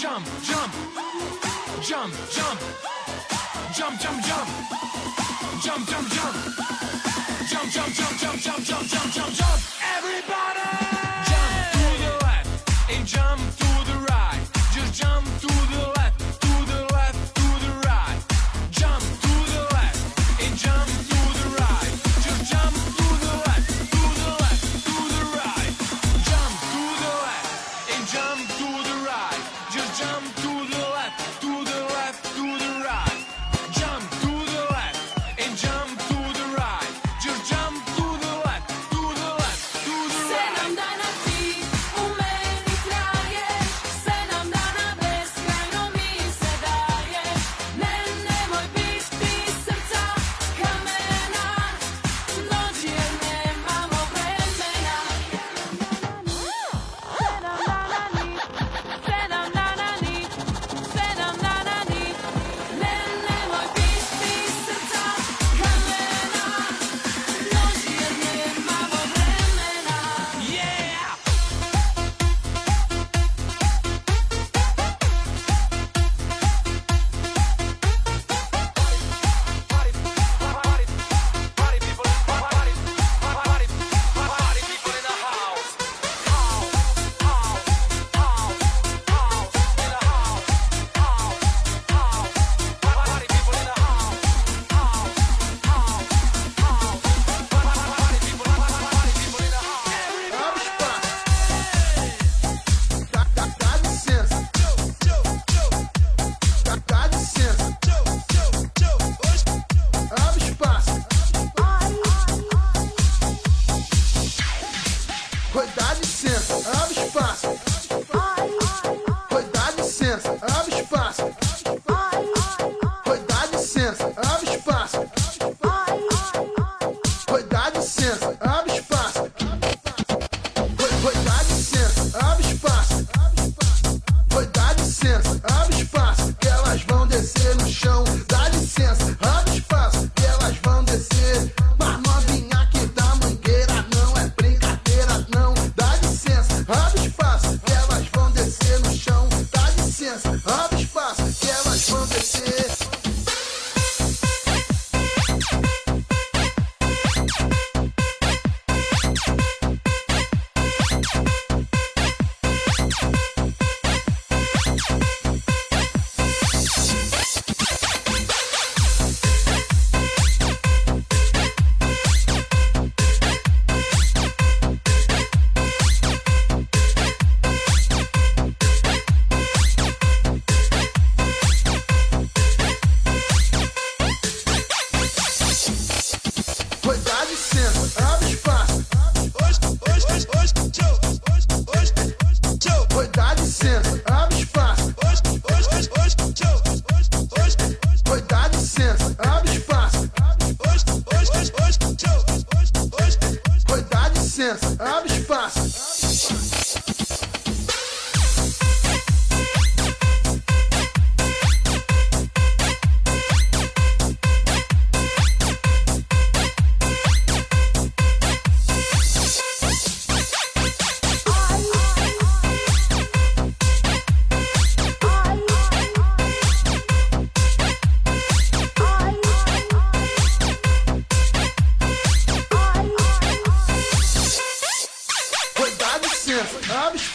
jump, jump, jump, jump, jump, jump, jump, jump, jump, jump, jump, jump, jump, jump, jump, jump, jump, jump, jump, everybody, jump to the left. And jump.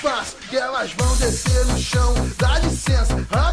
fácil que elas vão descer no chão. Dá licença, rapaz.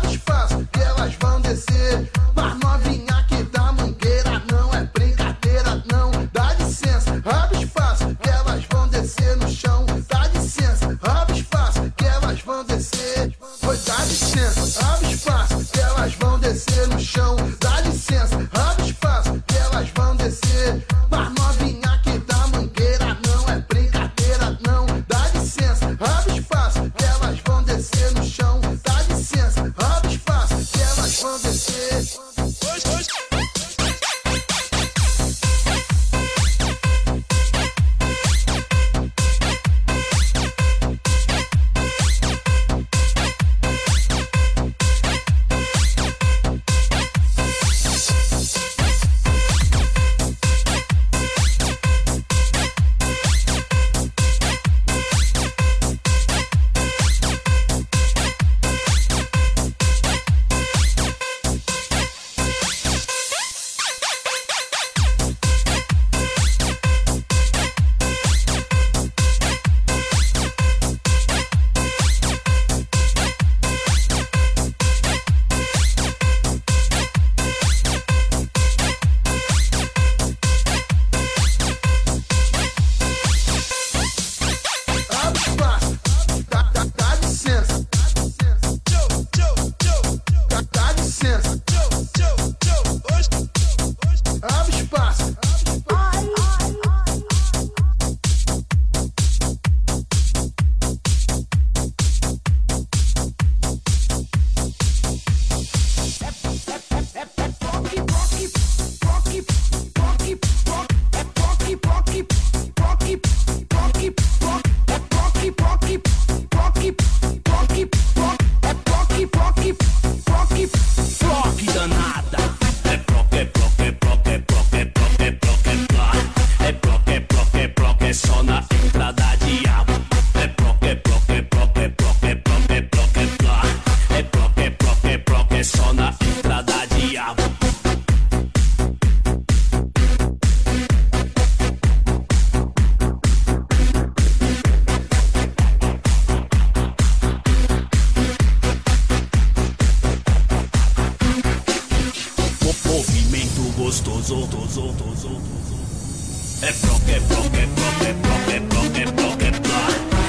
gostoso. É bloco, é bloco, é bloco, é bloco, é bloco, é bloco, é bloco.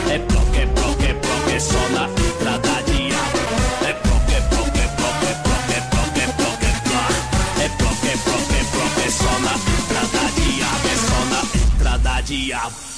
É bloco, é bloco, é bloco, é só na fibra da diabo. É bloco, é bloco, é bloco, é bloco, é bloco, é bloco, é bloco. É bloco, é bloco, é bloco, é só na fibra da diabo. É só na fibra da diabo.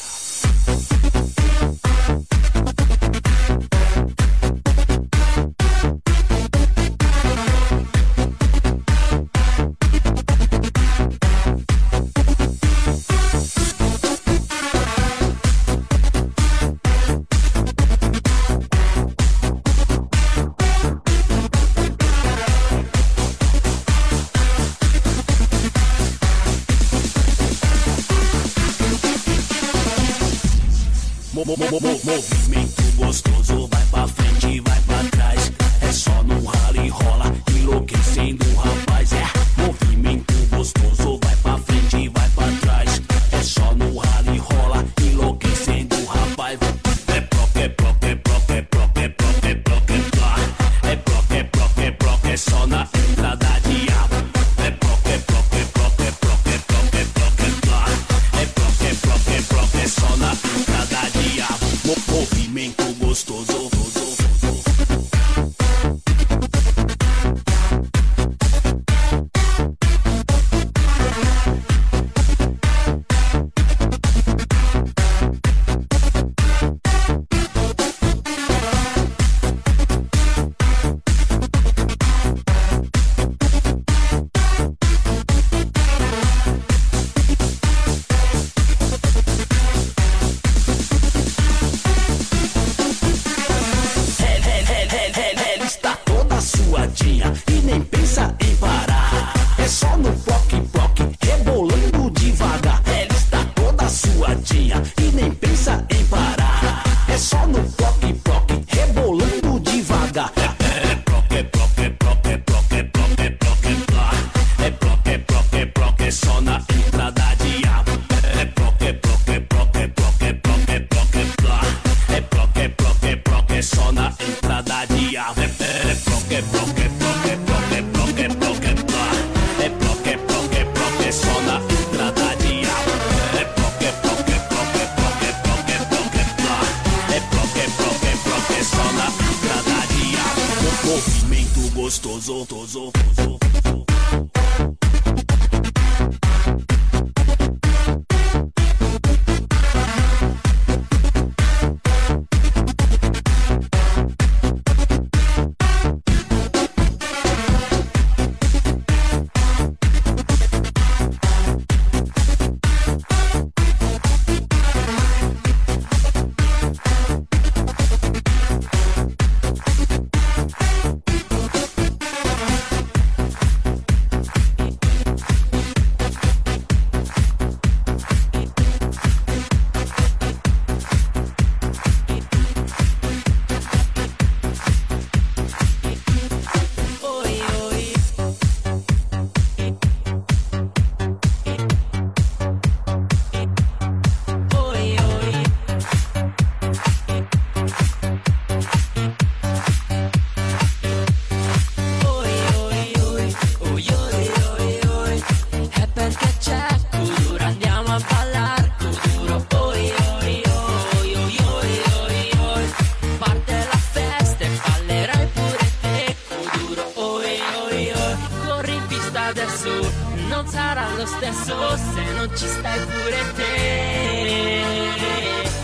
sarà lo stesso se non ci stai pure te.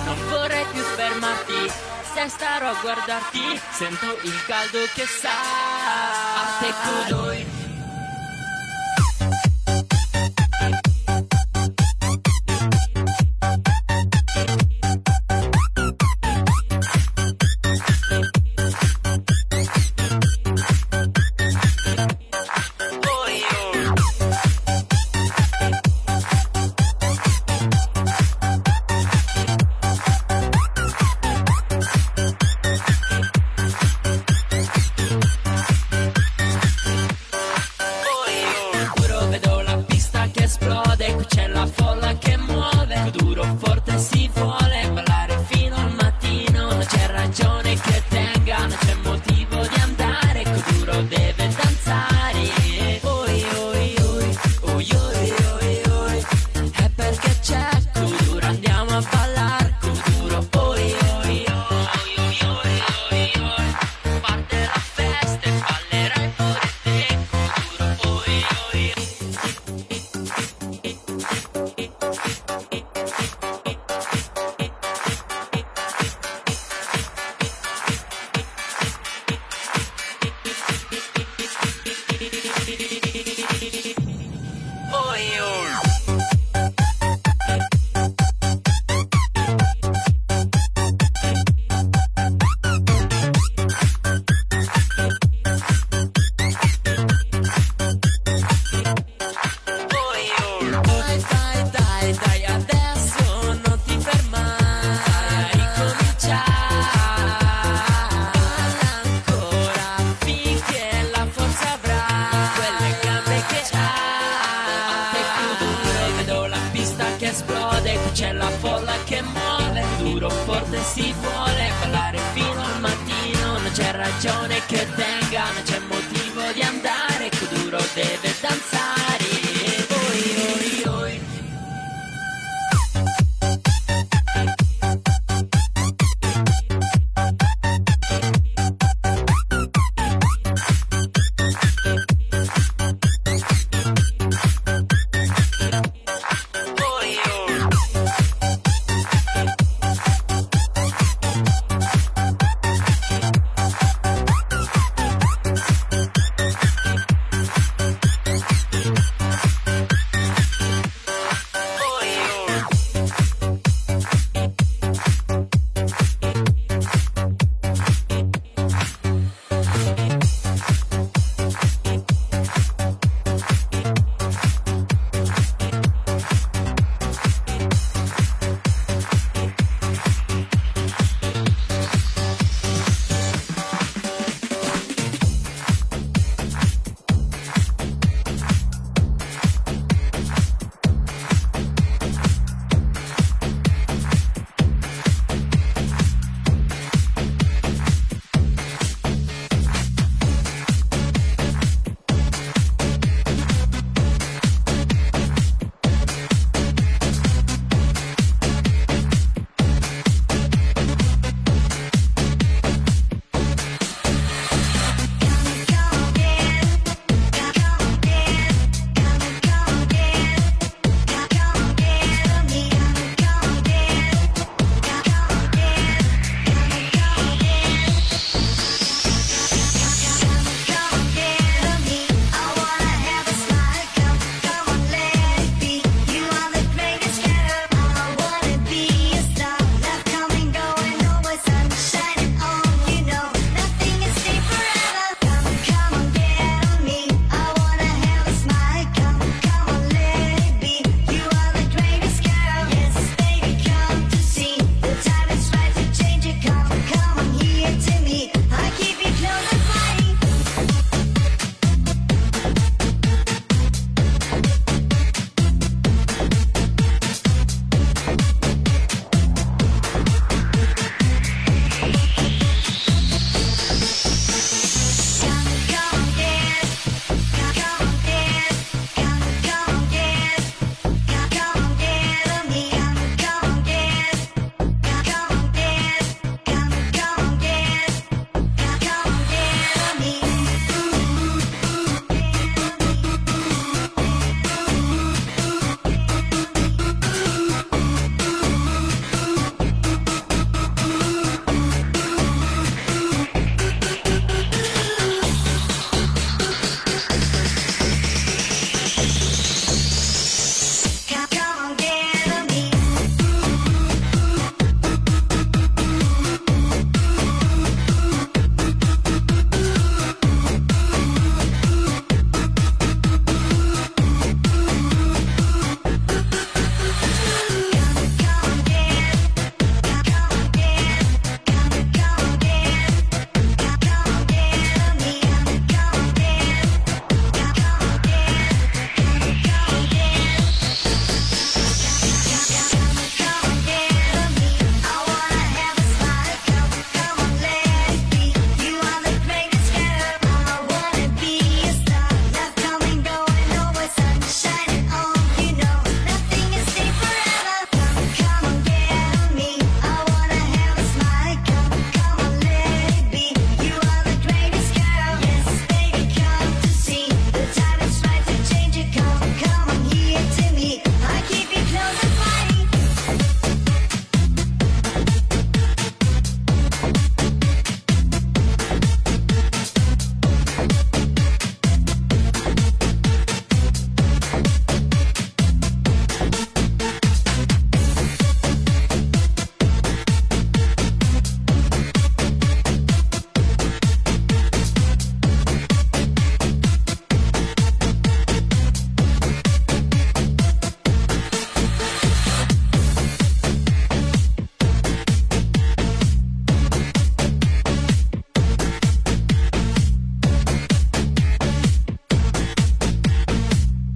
Non vorrei più fermarti, se starò a guardarti, sento il caldo che sa. A te colori. Leo. c'è la folla che muore, duro forte si vuole ballare fino